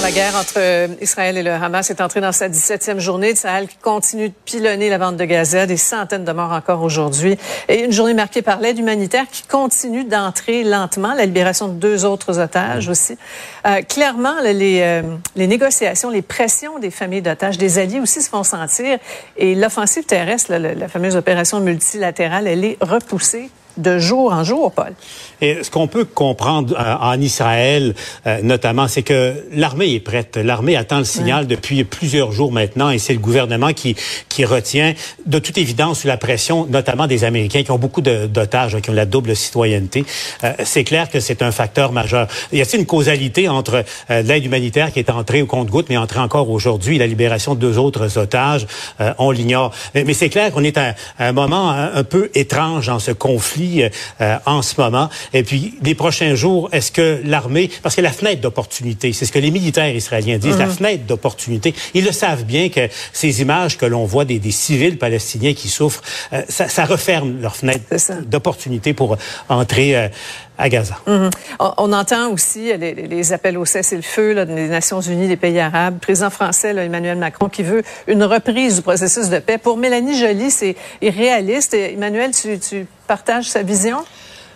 La guerre entre euh, Israël et le Hamas est entrée dans sa 17e journée. Sahel qui continue de pilonner la vente de Gaza, des centaines de morts encore aujourd'hui. Et une journée marquée par l'aide humanitaire qui continue d'entrer lentement, la libération de deux autres otages aussi. Euh, clairement, les, euh, les négociations, les pressions des familles d'otages, des alliés aussi se font sentir. Et l'offensive terrestre, la, la fameuse opération multilatérale, elle est repoussée de jour en jour, Paul. Et ce qu'on peut comprendre euh, en Israël, euh, notamment, c'est que l'armée est prête. L'armée attend le signal depuis plusieurs jours maintenant, et c'est le gouvernement qui qui retient, de toute évidence, sous la pression, notamment des Américains qui ont beaucoup d'otages, qui ont la double citoyenneté. Euh, c'est clair que c'est un facteur majeur. Y a-t-il une causalité entre l'aide humanitaire qui est entrée au compte-goutte, mais entrée encore aujourd'hui, la libération de deux autres otages? On l'ignore. Mais, c'est clair qu'on est à, un moment un peu étrange dans ce conflit euh, en ce moment. Et puis, les prochains jours, est-ce que l'armée, parce que la fenêtre d'opportunité, c'est ce que les militaires israéliens disent, la mhm. fenêtre d'opportunité, ils le savent bien que ces images que l'on voit des, des, civils palestiniens qui souffrent, euh, ça, ça, referme leur fenêtre d'opportunité pour entrer euh, à Gaza. Mhm. on, entend aussi les, les appels au cessez-le-feu des Nations unies, des pays arabes. Le président français, là, Emmanuel Macron, qui veut une reprise du processus de paix. Pour Mélanie Joly, c'est irréaliste. Emmanuel, tu, tu partages sa vision?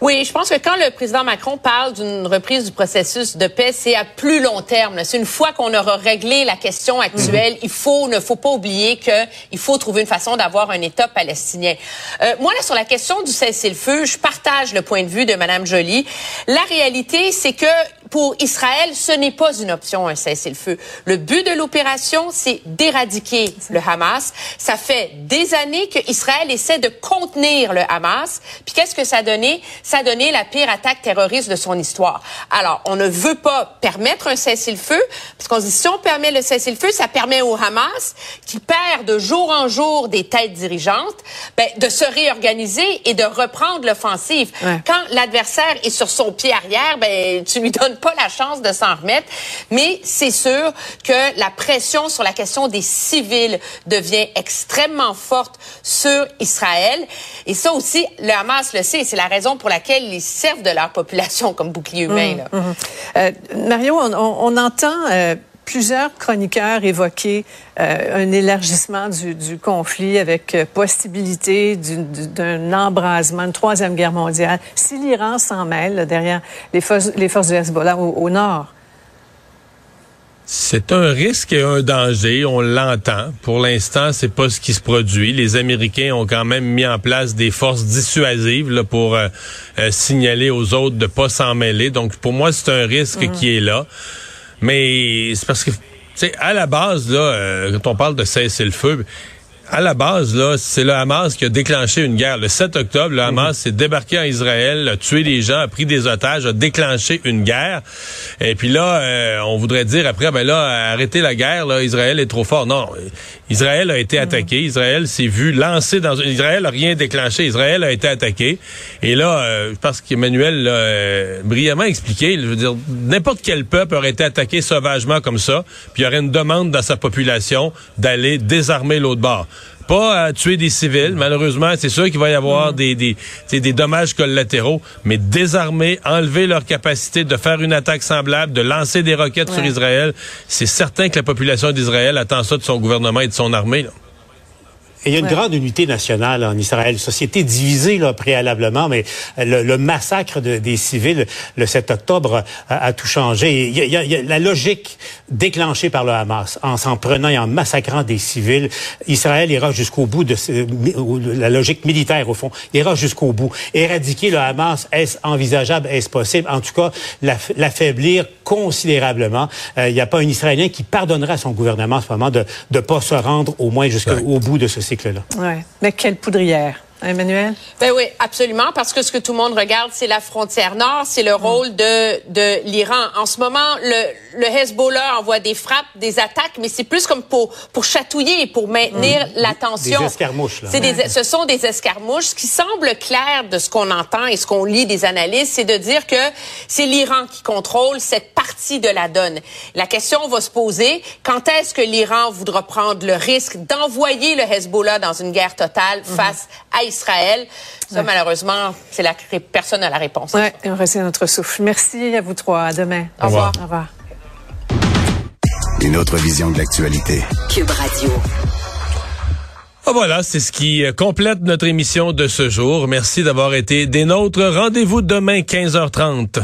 Oui, je pense que quand le président Macron parle d'une reprise du processus de paix, c'est à plus long terme. C'est une fois qu'on aura réglé la question actuelle, mhm. il faut ne faut pas oublier que il faut trouver une façon d'avoir un État palestinien. Euh, moi là sur la question du cessez-le-feu, je partage le point de vue de Madame Joly. La réalité, c'est que pour Israël, ce n'est pas une option, un cessez-le-feu. Le but de l'opération, c'est d'éradiquer le Hamas. Ça fait des années que Israël essaie de contenir le Hamas. Puis qu'est-ce que ça a donné? Ça a donné la pire attaque terroriste de son histoire. Alors, on ne veut pas permettre un cessez-le-feu, parce qu'on dit si on permet le cessez-le-feu, ça permet au Hamas, qui perd de jour en jour des têtes dirigeantes, ben, de se réorganiser et de reprendre l'offensive. Quand l'adversaire est sur son pied arrière, ben, tu lui donnes pas la chance de s'en remettre, mais c'est sûr que la pression sur la question des civils devient extrêmement forte sur Israël. Et ça aussi, le Hamas le sait, c'est la raison pour laquelle ils servent de leur population comme bouclier humain. Mmh, mmh. Euh, Mario, on, entend... Euh, plusieurs chroniqueurs évoquer euh, un élargissement du, du conflit avec possibilité d'un embrasement, une troisième guerre mondiale. Si l'Iran s'en mêle derrière les forces, les forces du Hezbollah au, nord, c'est un risque et un danger, on l'entend. Pour l'instant, c'est pas ce qui se produit. Les Américains ont quand même mis en place des forces dissuasives là, pour euh, euh, signaler aux autres de pas s'en mêler. Donc, pour moi, c'est un risque mm. qui est là. Mais c'est parce que, tu sais, à la base, là, euh, quand on parle de cesser le feu, à la base, là, c'est le Hamas qui a déclenché une guerre. Le 7 octobre, le Hamas s'est débarqué en Israël, a tué des gens, a pris des otages, a déclenché une guerre. Et puis là, euh, on voudrait dire après, ben là, arrêtez la guerre, là, Israël est trop fort. Non, Israël a été attaqué. Israël s'est vu lancer dans... Israël a rien déclenché. Israël a été attaqué. Et là, euh, je qu'Emmanuel l'a euh, brillamment expliqué. Je veux dire, n'importe quel peuple aurait été attaqué sauvagement comme ça, puis il y aurait une demande dans sa population d'aller désarmer l'autre bord pas à tuer des civils. Malheureusement, c'est sûr qu'il va y avoir mm. des, des, des dommages collatéraux, mais désarmer, enlever leur capacité de faire une attaque semblable, de lancer des roquettes sur Israël, c'est certain que la population d'Israël attend ça de son gouvernement et de son armée. Là il y a une grande unité nationale en Israël, société divisée là, préalablement, mais le, massacre des civils le 7 octobre a, tout changé. Il y, a, la logique déclenchée par le Hamas en s'en prenant et en massacrant des civils. Israël ira jusqu'au bout de la logique militaire au fond. Il ira jusqu'au bout. Éradiquer le Hamas, est-ce envisageable, est-ce possible? En tout cas, l'affaiblir considérablement. Euh, il n'y a pas un Israélien qui pardonnera à son gouvernement en ce moment de ne pas se rendre au moins jusqu'au bout de ce cycle-là. Ouais. Mais quelle poudrière. Emmanuel? Ben oui, absolument, parce que ce que tout le monde regarde, c'est la frontière nord, c'est le rôle de, de l'Iran. En ce moment, le, le Hezbollah envoie des frappes, des attaques, mais c'est plus comme pour, pour chatouiller, pour maintenir mm. la tension. Des escarmouches, là. C'est des, ce sont des escarmouches. Ce qui semble clair de ce qu'on entend et ce qu'on lit des analyses, c'est de dire que c'est l'Iran qui contrôle cette partie de la donne. La question va se poser, quand est-ce que l'Iran voudra prendre le risque d'envoyer le Hezbollah dans une guerre totale mm-hmm. face à Israël? Ça, malheureusement, c'est la personne à la réponse. Oui, on retient notre souffle. Merci à vous trois. À demain. Au revoir. Au revoir. Une autre vision de l'actualité. Cube Radio. Ah, voilà, c'est ce qui euh, complète notre émission de ce jour. Merci d'avoir été des nôtres. Rendez-vous demain 15h30.